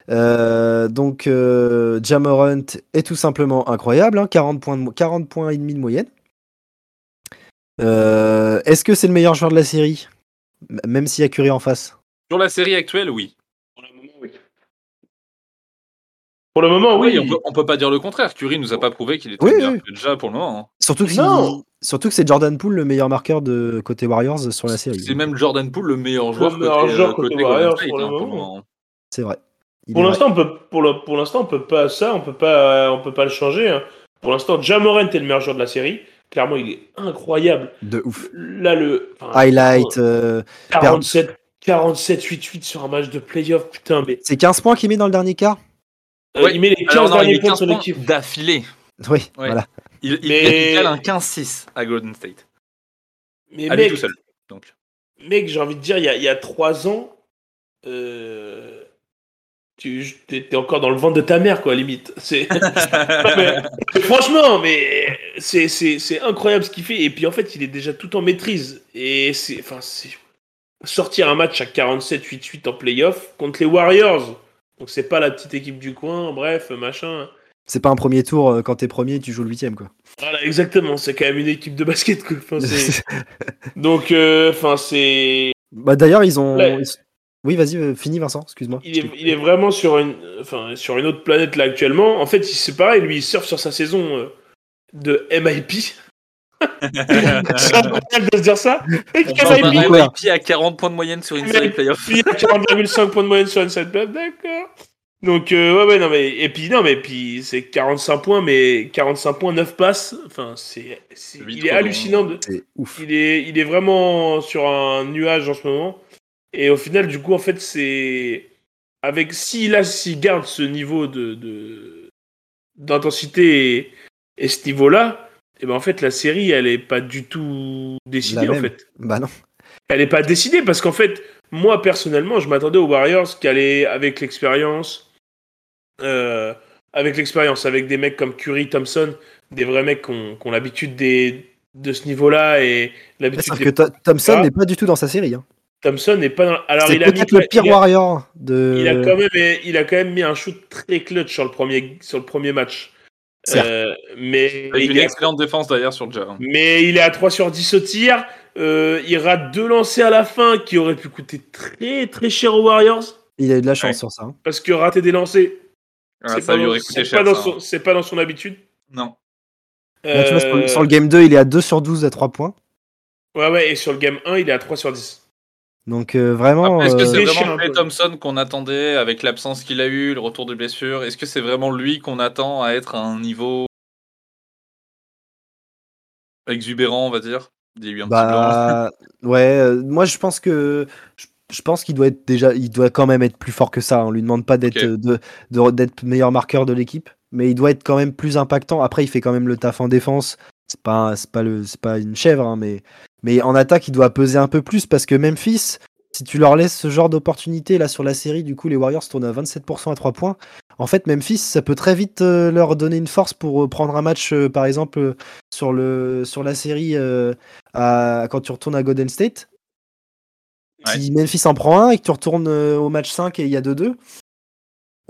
Euh, donc euh, Jamorant est tout simplement incroyable, hein, 40 points, de mo- 40 points et demi de moyenne. Euh, Est-ce que c'est le meilleur joueur de la série, même s'il y a Curry en face Sur la série actuelle, oui. Pour le moment, oui. Pour le moment, oui. Oui, on peut, on peut pas dire le contraire. Curry nous a pas prouvé qu'il était Oui, meilleur oui. que déjà pour le moment. hein. Surtout que, surtout que c'est Jordan Poole le meilleur marqueur de côté Warriors sur la série. C'est même Jordan Poole le meilleur joueur meilleur côté, joueur euh, côté côté Warriors State, pour le hein, pour le moment. moment. C'est vrai. Il Pour l'instant, on peut, pour le, pour l'instant, on peut pas ça, on peut pas, on peut pas le changer. hein. Pour l'instant, Jamorant est le meilleur joueur de la série. Clairement, il est incroyable. De ouf. Là, le enfin, Highlight, euh, 47, 47, 8, 8 sur un match de playoff. Putain, mais c'est 15 points qu'il met dans le dernier quart? Ouais. il met les 15 Alors, non, il derniers met points 15 sur points l'équipe. d'affilée. Oui, Ouais. voilà. Il, il, Mais- il un 15-6 à Golden State. Mais À mec, tout seul. Donc. mec, j'ai envie de dire, il y a, il y a 3 ans, euh, tu étais encore dans le ventre de ta mère, quoi, limite. C'est. mais- Franchement, mais c'est, c'est, c'est incroyable ce qu'il fait. Et puis en fait, il est déjà tout en maîtrise. Et c'est, enfin, c'est sortir un match à 47-8-8 en playoff contre les Warriors. Donc c'est pas la petite équipe du coin, bref, machin. C'est pas un premier tour, euh, quand t'es premier, tu joues le huitième, quoi. Voilà, exactement. C'est quand même une équipe de basket, quoi. Enfin, Donc, euh, enfin, c'est. bah, D'ailleurs, ils ont. Oui, vas-y, euh, finis, Vincent, excuse-moi. Il est, il est vraiment sur une, enfin, sur une autre planète là actuellement. En fait, il- c'est pareil, lui, il surfe sur sa saison de MIP. C'est incroyable de se dire ça. Et MIP, quoi. MVP à 40 points de moyenne sur une série playoff. puis il a 40,5 points de moyenne sur une set play, d'accord. Donc, euh, ouais, ouais, non, mais, et puis, non, mais, puis, c'est 45 points, mais 45 points, 9 passes. Enfin, c'est, il est hallucinant. De, C'est ouf. il est, il est vraiment sur un nuage en ce moment. Et au final, du coup, en fait, c'est. Avec. S'il a- s'il garde ce niveau de, de- d'intensité et, et ce niveau-là, et ben en fait, la série, elle est pas du tout décidée, en fait. Bah non. Elle est pas décidée parce qu'en fait, moi, personnellement, je m'attendais aux Warriors qui allaient, avec l'expérience, euh, avec l'expérience, avec des mecs comme Curry, Thompson, des vrais mecs qui ont, l'habitude des, de ce niveau-là et l'habitude des que Thompson Ah. n'est pas du tout dans sa série. Hein. Thompson n'est pas dans... Alors, il a, mis, le pire il, a, Warrior de. il, a quand même, il a quand même mis un shoot très clutch sur le premier, sur le premier match. Euh, mais, Avec une est, excellente défense d'ailleurs sur le jar. mais il est à 3 sur 10 au tir. Euh, il rate deux lancers à la fin qui auraient pu coûter très très cher aux Warriors. Il a eu de la chance Ouais. sur ça. hein. Parce que rater des lancers, Ah, c'est pas, dans- pas, son- c'est pas dans son habitude. Non. Là, tu vois, sur, le- Euh, sur le game 2, il est à 2 sur 12 à 3 points. Ouais, ouais, et sur le game 1, il est à 3 sur 10. Donc euh, vraiment. Est-ce que euh, c'est déchire vraiment Clay. Thompson qu'on attendait avec l'absence qu'il a eu, le retour de blessure? Est-ce que c'est vraiment lui qu'on attend à être à un niveau exubérant, on va dire? Petit blanc. Bah ouais, euh, moi je pense que je, je pense qu'il doit être déjà, il doit quand même être plus fort que ça. On lui demande pas d'être euh, de- meilleur marqueur de l'équipe, mais il doit être quand même plus impactant. Après, il fait quand même le taf en défense. C'est pas, c'est pas le, c'est pas une chèvre, hein, mais mais en attaque, il doit peser un peu plus parce que Memphis, si tu leur laisses ce genre d'opportunité là sur la série, du coup les Warriors tournent à 27% à 3 points. En fait, Memphis, ça peut très vite euh, leur donner une force pour euh, prendre un match, euh, par exemple, sur, le, sur la série euh, à- quand tu retournes à Golden State. Si Memphis en prend un et que tu retournes euh, au match 5 et il y a 2-2,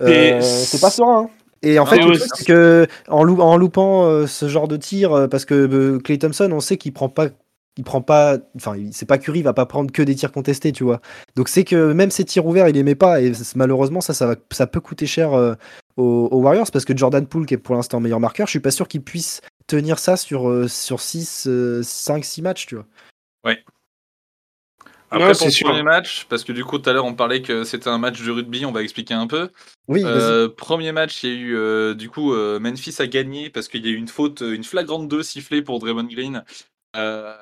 euh, Et c'est pas serein. hein. Et en fait, Ah c'est- c'est que en, lou- en loupant euh, ce genre de tir, euh, parce que Clay Thompson, on sait qu'il prend pas, il prend pas, enfin, c'est pas Curry, il va pas prendre que des tirs contestés, tu vois. Donc c'est que même ses tirs ouverts, il aimait pas, et malheureusement, ça, ça, va, ça peut coûter cher euh, aux, aux Warriors, parce que Jordan Poole, qui est pour l'instant meilleur marqueur, je suis pas sûr qu'il puisse tenir ça sur, euh, sur 6, 5, 6 matchs, tu vois. Après, Non, pour le sûr. premier match, parce que du coup, tout à l'heure, on parlait que c'était un match de rugby, on va expliquer un peu. Oui. Euh, premier match, il y a eu, euh, du coup, euh, Memphis a gagné parce qu'il y a eu une faute, une flagrante 2 sifflée pour Draymond Green. Euh,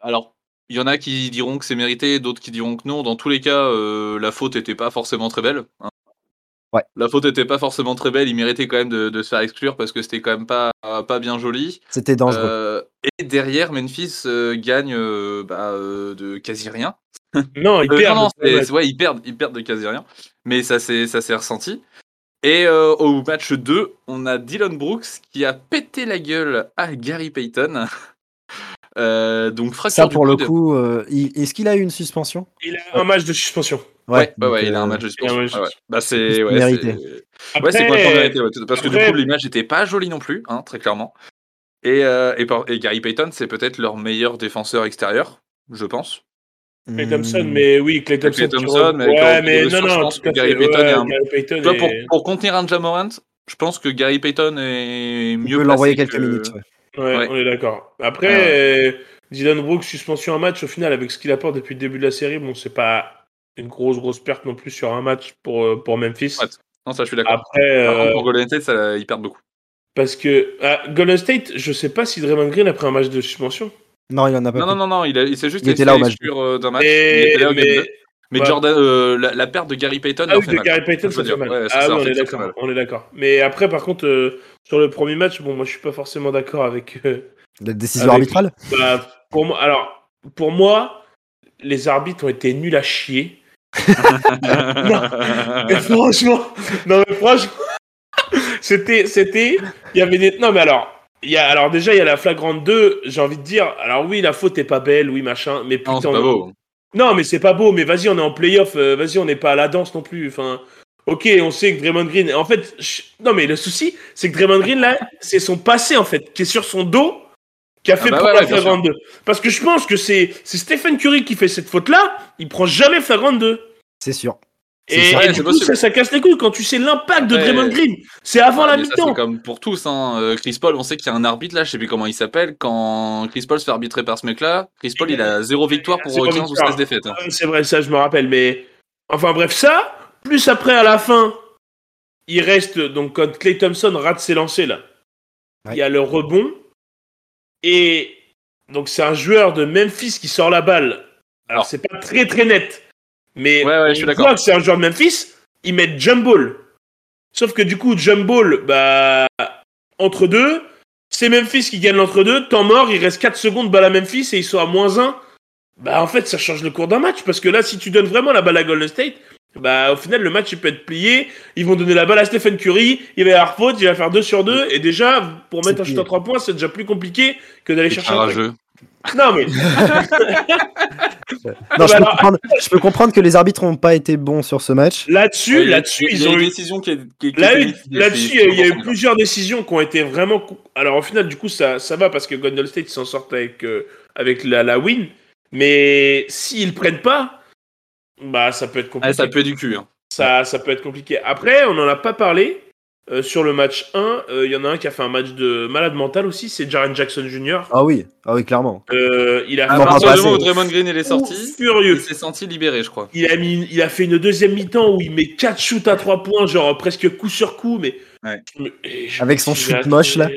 alors, il y en a qui diront que c'est mérité, d'autres qui diront que non. Dans tous les cas, euh, la faute n'était pas forcément très belle. hein. Ouais. La faute était pas forcément très belle, il méritait quand même de, de se faire exclure parce que c'était quand même pas, pas bien joli. C'était dangereux. Euh, et derrière, Memphis euh, gagne euh, bah, euh, de quasi rien. Non, il Euh, perd. non, non, le premier c'est- match. c'est- ouais, ils perdent, ils perdent de quasi rien. Mais ça s'est ça s'est ressenti. Et euh, au match 2, on a Dylan Brooks qui a pété la gueule à Gary Payton. Euh, donc fracture Ça, du pour le coup, euh, il- est-ce qu'il a eu une suspension? Il a un match de suspension. Ouais, ouais, ouais, il a un euh, match de suspension. il match de Ouais, ouais. Bah c'est ouais, mérité. c'est- Ouais, c'est complètement mérité, ouais, parce que du coup l'image n'était pas jolie non plus, hein, très clairement. Et, euh, et, par- et Gary Payton, c'est peut-être leur meilleur défenseur extérieur, je pense. Clay Thompson, mais oui, Clay Thompson. Clay Thompson, mais ouais, mais non, je non, tout Gary Payton ouais, est un- Gary Payton Tu vois, pour, est- pour contenir un Jamorant, je pense que Gary Payton est mieux peut placé l'envoyer que- quelques minutes. ouais. Ouais, Ouais. on est d'accord. Après, Ah euh, Dylan Brooks, suspension un match, au final, avec ce qu'il apporte depuis le début de la série, bon, c'est pas une grosse, grosse perte non plus sur un match pour, euh, pour Memphis. Ouais, Non, ça je suis d'accord. Après, Par contre, euh, pour Golden State, ça, ils perdent beaucoup. parce que ah, Golden State, je sais pas si Draymond Green a pris un match de suspension. Non, il en a pas Non, non, pris. non, non, il, il s'est juste Il était là au match euh, d'un match. il Et- était là au game mais, deux. Mais Jordan, euh, la, la perte de Gary Payton ah oui, fait de mal. Gary Payton, ça fait mal. ouais, ah ça oui, on fait est d'accord. mal. On est d'accord. Mais après, par contre, euh, sur le premier match, bon, moi, je suis pas forcément d'accord avec. euh, La décision Avec- arbitrale? Bah, pour moi, alors, pour moi, les arbitres ont été nuls à chier. Mais franchement, non mais franchement, c'était, c'était, il y avait des, non mais alors, il y a, alors déjà il y a la flagrante 2, j'ai envie de dire, alors oui la faute est pas belle, oui machin, mais putain, non, non mais c'est pas beau, mais vas-y on est en playoff, euh, vas-y on n'est pas à la danse non plus, enfin, ok on sait que Draymond Green, en fait, je- non mais le souci c'est que Draymond Green là, c'est son passé en fait, qui est sur son dos, qui a fait bah ouais, la ouais, bien flagrante 2, parce que je pense que c'est, c'est Stephen Curry qui fait cette faute là, il prend jamais flagrante 2. C'est sûr. Et, et ça. Ouais, du coup, ça, ça casse les couilles quand tu sais l'impact de Draymond Green. C'est avant la Mais ça, mi-temps. c'est comme pour tous. Hein. Euh, Chris Paul, on sait qu'il y a un arbitre là, je sais plus comment il s'appelle. Quand Chris Paul se fait arbitrer par ce mec-là, Chris Paul il a zéro victoire pour Zéro 15 ou victoire. 16 défaites. hein. C'est vrai, ça, je me rappelle. Mais enfin, bref, ça. Plus après, à la fin, il reste. Donc, quand Clay Thompson rate ses lancers, là, il Ouais. y a le rebond. Et donc, c'est un joueur de Memphis qui sort la balle. Alors, Alors. c'est pas très très net. Mais Ouais, ouais, je on suis d'accord. voit que c'est un joueur de Memphis. Ils mettent jump ball. Sauf que du coup, jump ball, bah, entre deux, c'est Memphis qui gagne l'entre-deux. Temps mort, il reste 4 secondes, balle à Memphis et ils sont à moins 1. Bah, en fait, ça change le cours d'un match. Parce que là, si tu donnes vraiment la balle à Golden State, bah, au final, le match, il peut être plié. Ils vont donner la balle à Stephen Curry. Il va y avoir faute, il va faire 2 sur 2. Et déjà, pour mettre un shoot à plié. 3 points, c'est déjà plus compliqué que d'aller chercher un truc. Non, mais Non, je, peux comprendre, je peux comprendre que les arbitres n'ont pas été bons sur ce match. là-dessus, Ouais, il y a- là-dessus, il y ils a ont une eu décision qui est. qui- qui Là, était eu- décidée, là-dessus, il y a- il y a eu 100% plusieurs décisions qui ont été vraiment. Alors, au final, du coup, ça, ça va parce que Golden State s'en sortent avec, euh, avec la, la win. Mais s'ils prennent pas, bah, ça peut être Ah, compliqué. ça peut du cul. hein. ça, ça peut être compliqué. Après, on n'en a pas parlé. Euh, sur le match 1, euh, il y en a un qui a fait un match de malade mental aussi, c'est Jaren Jackson Jr. Ah oui, ah oui, clairement. Euh, il a À en partir du moment où. Draymond Green il est sorti, Ouh, il furieux. s'est senti libéré, je crois. Il a, mis, il a fait une deuxième mi-temps où il met 4 shoots à 3 points, genre presque coup sur coup, mais. Ouais. mais- je Avec son shoot moche, là.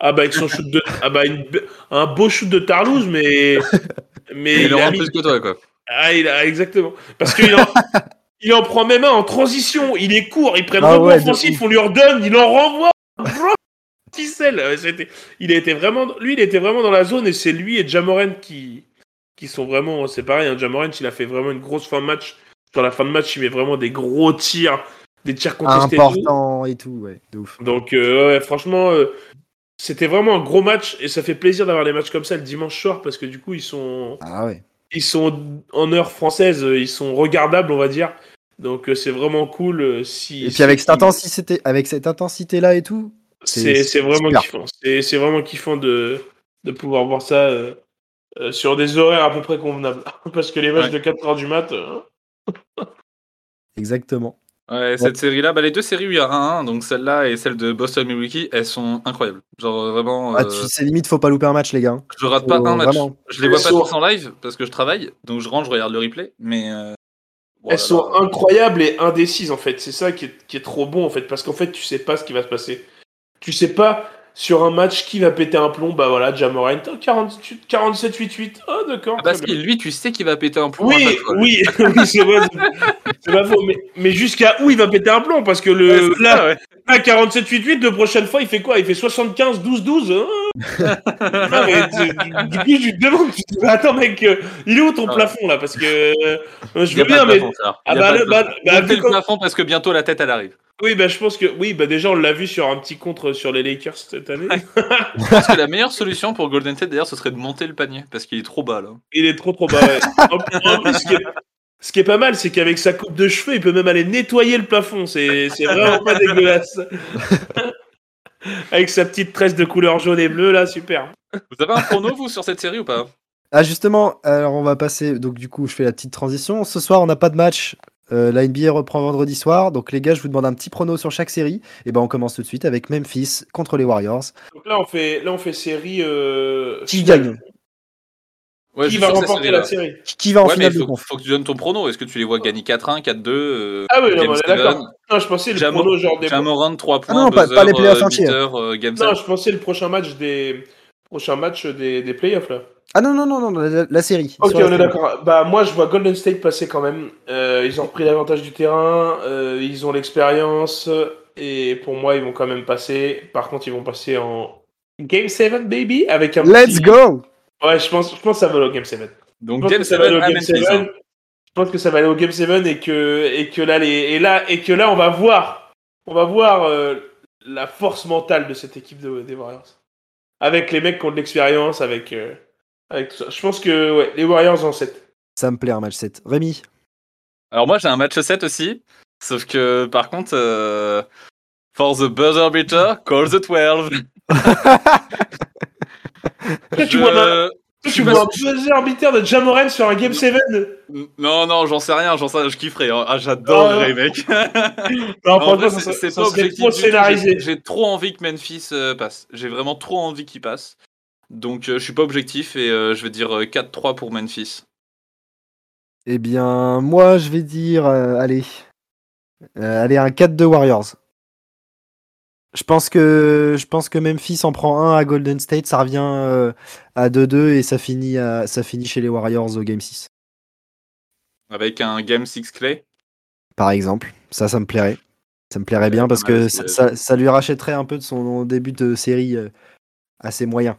Ah bah avec son shoot de. Ah bah une- un beau shoot de Tarlouse, mais. Mais Il a rend mis- plus que toi, quoi. Ah, il a exactement. Parce qu'il en... il en prend même un en transition, il est court, il prend Ah ouais, offensif, on lui redonne, il en renvoie. Il a été vraiment, lui, il était vraiment dans la zone et c'est lui et Jamoran qui, qui sont vraiment, c'est pareil. Hein, Jamoran, il a fait vraiment une grosse fin de match. Sur la fin de match, il met vraiment des gros tirs, des tirs contestés. et tout. Important et tout, ouais, de ouf. Donc, euh, ouais, franchement, euh, c'était vraiment un gros match et ça fait plaisir d'avoir des matchs comme ça le dimanche soir parce que du coup, ils sont, Ah ouais. ils sont en heure française, ils sont regardables, on va dire. Donc, euh, c'est vraiment cool. euh, si, Et puis avec cette intensité, avec cette intensité là et tout, c'est vraiment super. kiffant. C'est c'est vraiment kiffant de, de pouvoir voir ça euh, euh, sur des horaires à peu près convenables. Parce que les matchs Ouais. de 4h du mat, euh, exactement. Ouais, cette série-là, bah, les deux séries où il y a 1-1, donc celle-là et celle de Boston Milwaukee, elles sont incroyables. Genre euh, vraiment, Ah, tu- c'est limite, faut pas louper un match, les gars. je rate pas un match. vraiment- Je les vois pas tous en live parce que je travaille, donc je rentre, je regarde le replay, mais. Elles sont incroyables et indécises en fait. C'est ça qui est, qui est trop bon en fait. Parce qu'en fait, tu sais pas ce qui va se passer. Tu sais pas sur un match qui va péter un plomb. Bah voilà, Jamorant, oh, 48 47-8-8. Oh d'accord. Ah, parce très que bien. lui, tu sais qu'il va péter un plomb. Oui, oui, oui, c'est vrai. c'est- pas faux. Mais, mais jusqu'à où il va péter un plomb? Parce que le, Ouais, là, ouais. À 47-8-8, de prochaine fois, il fait quoi? Il fait 75-12-12 hein? Non, mais tu- du, du coup, je te demande, tu te dis, mais attends, mec, euh, il est où ton Ah. plafond, là? Parce que euh, je veux bien, mais... plafond. Ah bah, le- bah, plafond. bah, le plafond parce que bientôt la tête elle arrive. Oui, bah, je pense que oui, bah, déjà on l'a vu sur un petit contre sur les Lakers cette année. Je pense que la meilleure solution pour Golden State d'ailleurs, ce serait de monter le panier parce qu'il est trop bas là. Il est trop trop bas. ouais. En, en plus, ce qui est, ce qui est pas mal, c'est qu'avec sa coupe de cheveux, il peut même aller nettoyer le plafond. C'est c'est vraiment pas dégueulasse. Avec sa petite tresse de couleur jaune et bleue, là, super. Vous avez un prono vous sur cette série ou pas? Ah justement, alors on va passer, donc du coup je fais la petite transition. Ce soir on n'a pas de match, Euh, la NBA reprend vendredi soir, donc les gars je vous demande un petit prono sur chaque série. Et ben on commence tout de suite avec Memphis contre les Warriors. Donc là, on fait, là, on fait série. Euh, Qui gagne Ouais, Qui va remporter la série? Qui- va en Ouais, finale de faut, conf? faut que tu donnes ton prono. Est-ce que tu les vois gagner 4-1, 4-2 euh, Ah oui, d'accord. Non, je pensais le Jamo- prono genre des. Jamoran 3 points, non, pas- buzzer, pas les playoffs euh, entiers. euh, Non, 7. je pensais le prochain match des. Prochain match des, des playoffs là. Ah non, non, non, non, la, la série. Ok, on est d'accord. Bah moi je vois Golden State passer quand même. Euh, ils ont repris l'avantage du terrain, euh, ils ont l'expérience et pour moi ils vont quand même passer. Par contre ils vont passer en Game 7 baby avec un Let's petit- go Ouais, je pense, je pense que ça va aller au Game 7. Je Donc game que ça va aller 7 au à Game Memphis. 7. hein. Je pense que ça va aller au Game 7 et que et que là les et là et que là on va voir on va voir euh, la force mentale de cette équipe de, des Warriors. Avec les mecs qui ont de l'expérience avec euh, avec tout ça. Je pense que ouais, les Warriors en 7. Ça me plaît un match 7. Rémi Alors moi j'ai un match 7 aussi, sauf que par contre, euh, for the buzzer beater, call the 12. Tu vois, Je- Tu suis vois pas un buzzer arbitraire de Jamoran sur un Game 7 Non, non, j'en sais rien, j'en sais, je kifferais. hein. Ah, j'adorerais, mec. Non, vrai, ça, c'est pas objectif. J'ai- trop envie que Memphis euh, passe. J'ai vraiment trop envie qu'il passe. Donc euh, je suis pas objectif et euh, je vais dire euh, 4-3 pour Memphis. Eh bien, moi, je vais dire, euh, allez, Euh, allez, un 4-2 Warriors. Je pense que je pense que Memphis en prend un à Golden State, ça revient euh, à 2-2 et ça finit à, ça finit chez les Warriors au game 6. Avec un Game 6 Clay. Par exemple, ça, ça me plairait. Ça me plairait bien parce que aussi, ça, ça- ça lui rachèterait un peu de son début de série euh, assez moyen.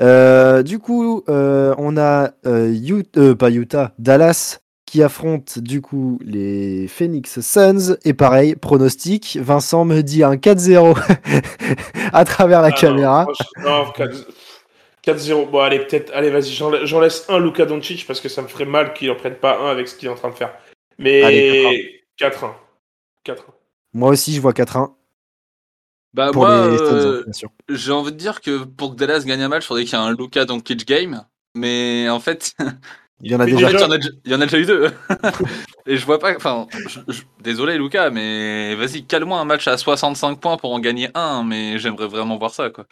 Euh, du coup, euh, on a euh, euh, pas Utah, Dallas qui affronte du coup les Phoenix Suns. Et pareil, pronostic, Vincent me dit un 4-0 à travers la Ah, caméra. non, franchement, non, 4 4-0. Bon, allez, peut-être. Allez, vas-y, j'en la- j'en laisse un Luka Doncic parce que ça me ferait mal qu'il en prenne pas un avec ce qu'il est en train de faire. Mais Allez, 4-1. 4-1. Moi aussi, je vois 4-1 Bah pour moi, euh, hein, bien sûr. j'ai envie de dire que pour que Dallas gagne un match, il faudrait qu'il y ait un Luka Doncic game. Mais en fait, Il y en a déjà. fait, il y en a, déjà- eu deux. et je vois pas. Enfin, désolé Luca, mais vas-y, cale-moi un match à 65 points pour en gagner un. Mais j'aimerais vraiment voir ça, quoi.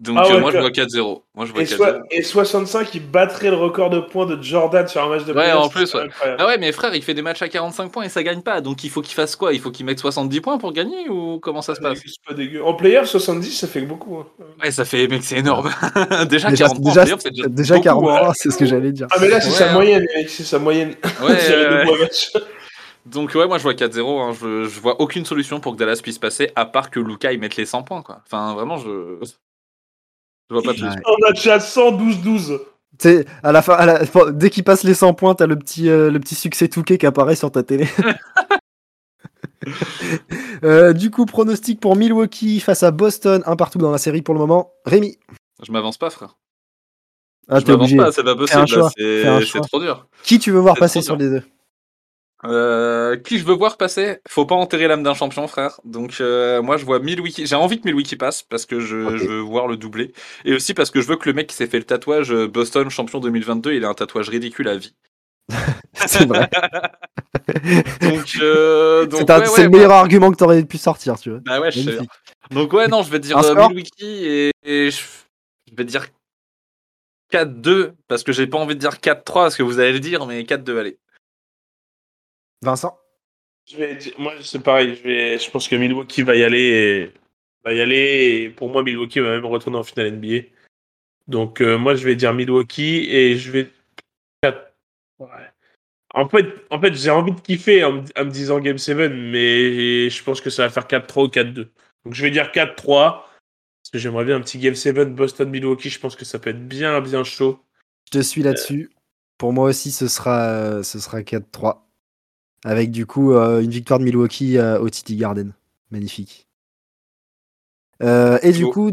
Donc Ah ouais, euh, moi, je vois 4-0. Moi, je vois Et, 4-0. soi- et 65, il battrait le record de points de Jordan sur un match de Ouais, en plus, ouais. Ah ouais, mais frère, il fait des matchs à 45 points et ça gagne pas. Donc il faut qu'il fasse quoi? Il faut qu'il mette 70 points pour gagner ou comment ça se passe? C'est pas dégueu. En player, 70, ça fait beaucoup. hein. Ouais, ça fait, mec, c'est énorme. déjà, Déjà, 40 points en déjà, déjà, déjà beaucoup, 43, hein. c'est ce que j'allais dire. Ah, mais là, c'est Ouais, sa hein. moyenne, mec, c'est sa moyenne. Ouais. Donc ouais, moi je vois 4-0. hein. Je, je vois aucune solution pour que Dallas puisse passer à part que Luca il mette les 100 points, quoi. Enfin, vraiment, je. Je vois pas plus. Ouais. Un match à 112-12. Tu sais, à la fin, à la- dès qu'il passe les 100 points, t'as le petit, euh, le petit succès touquet qui apparaît sur ta télé. Euh, du coup, pronostic pour Milwaukee face à Boston, un partout dans la série pour le moment. Rémi, Je m'avance pas, frère. ah, je m'avance pas, c'est pas possible. C'est trop dur. Qui tu veux voir passer trop sur les deux? Euh, qui je veux voir passer? Faut pas enterrer l'âme d'un champion, frère. Donc euh, moi je vois Milwaukee. J'ai envie que Milwaukee passe parce que je, veux voir le doubler. Et aussi parce que je veux que le mec qui s'est fait le tatouage euh, Boston champion 2022, il a un tatouage ridicule à vie. C'est vrai. Donc, euh, C'est ouais, ouais, le meilleur argument que t'aurais pu sortir, tu vois. Bah ouais, je sais. Magnifique. Donc ouais, non, je vais dire Milwaukee et, et je, je vais dire 4-2 parce que j'ai pas envie de dire 4-3 ce que vous allez le dire, mais 4-2, allez. Vincent? Je vais dire- moi, c'est pareil. Je, vais, je pense que Milwaukee va y aller. Et, va y aller. Et pour moi, Milwaukee va même retourner en finale NBA. Donc, euh, moi, je vais dire Milwaukee et je vais. quatre- Ouais. En fait, en fait j'ai envie de kiffer en, me- en me disant Game 7, mais je pense que ça va faire 4-3 ou 4-2. Donc, je vais dire 4-3. Parce que j'aimerais bien un petit Game 7 Boston-Milwaukee. Je pense que ça peut être bien, bien chaud. Je te suis là-dessus. Pour moi aussi, ce sera, ce sera 4-3. Avec du coup euh, une victoire de Milwaukee euh, au TD Garden. Magnifique. Euh, et du Beau. coup,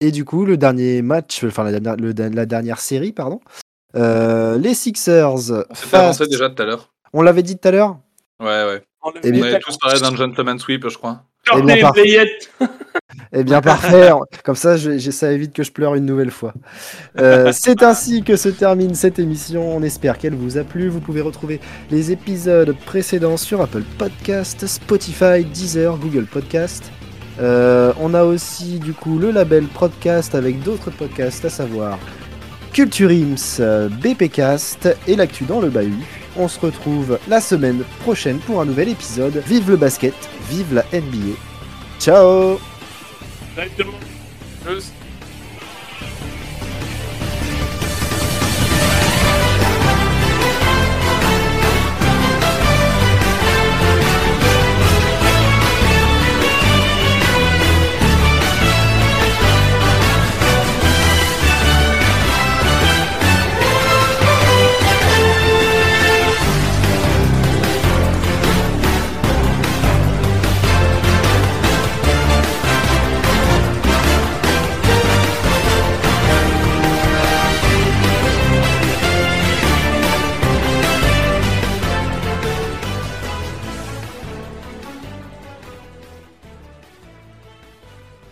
et du coup, le dernier match, enfin la dernière, le- la dernière série, pardon. euh, les Sixers. On s'est fait face- avancer déjà tout à l'heure. On l'avait dit tout à l'heure? Ouais, ouais. Eh bien- On avait tous parlé d'un gentleman sweep, je crois. Eh bien. Payette. Eh bien, parfait. Comme ça, je, je- ça évite que je pleure une nouvelle fois. Euh, c'est ainsi que se termine cette émission. On espère qu'elle vous a plu. Vous pouvez retrouver les épisodes précédents sur Apple Podcast, Spotify, Deezer, Google Podcast. Euh, on a aussi du coup le label Podcast avec d'autres podcasts, à savoir Culture Ims, euh, BPcast et l'actu dans le bahut. On se retrouve la semaine prochaine pour un nouvel épisode. Vive le basket, vive la NBA. Ciao Salut tout.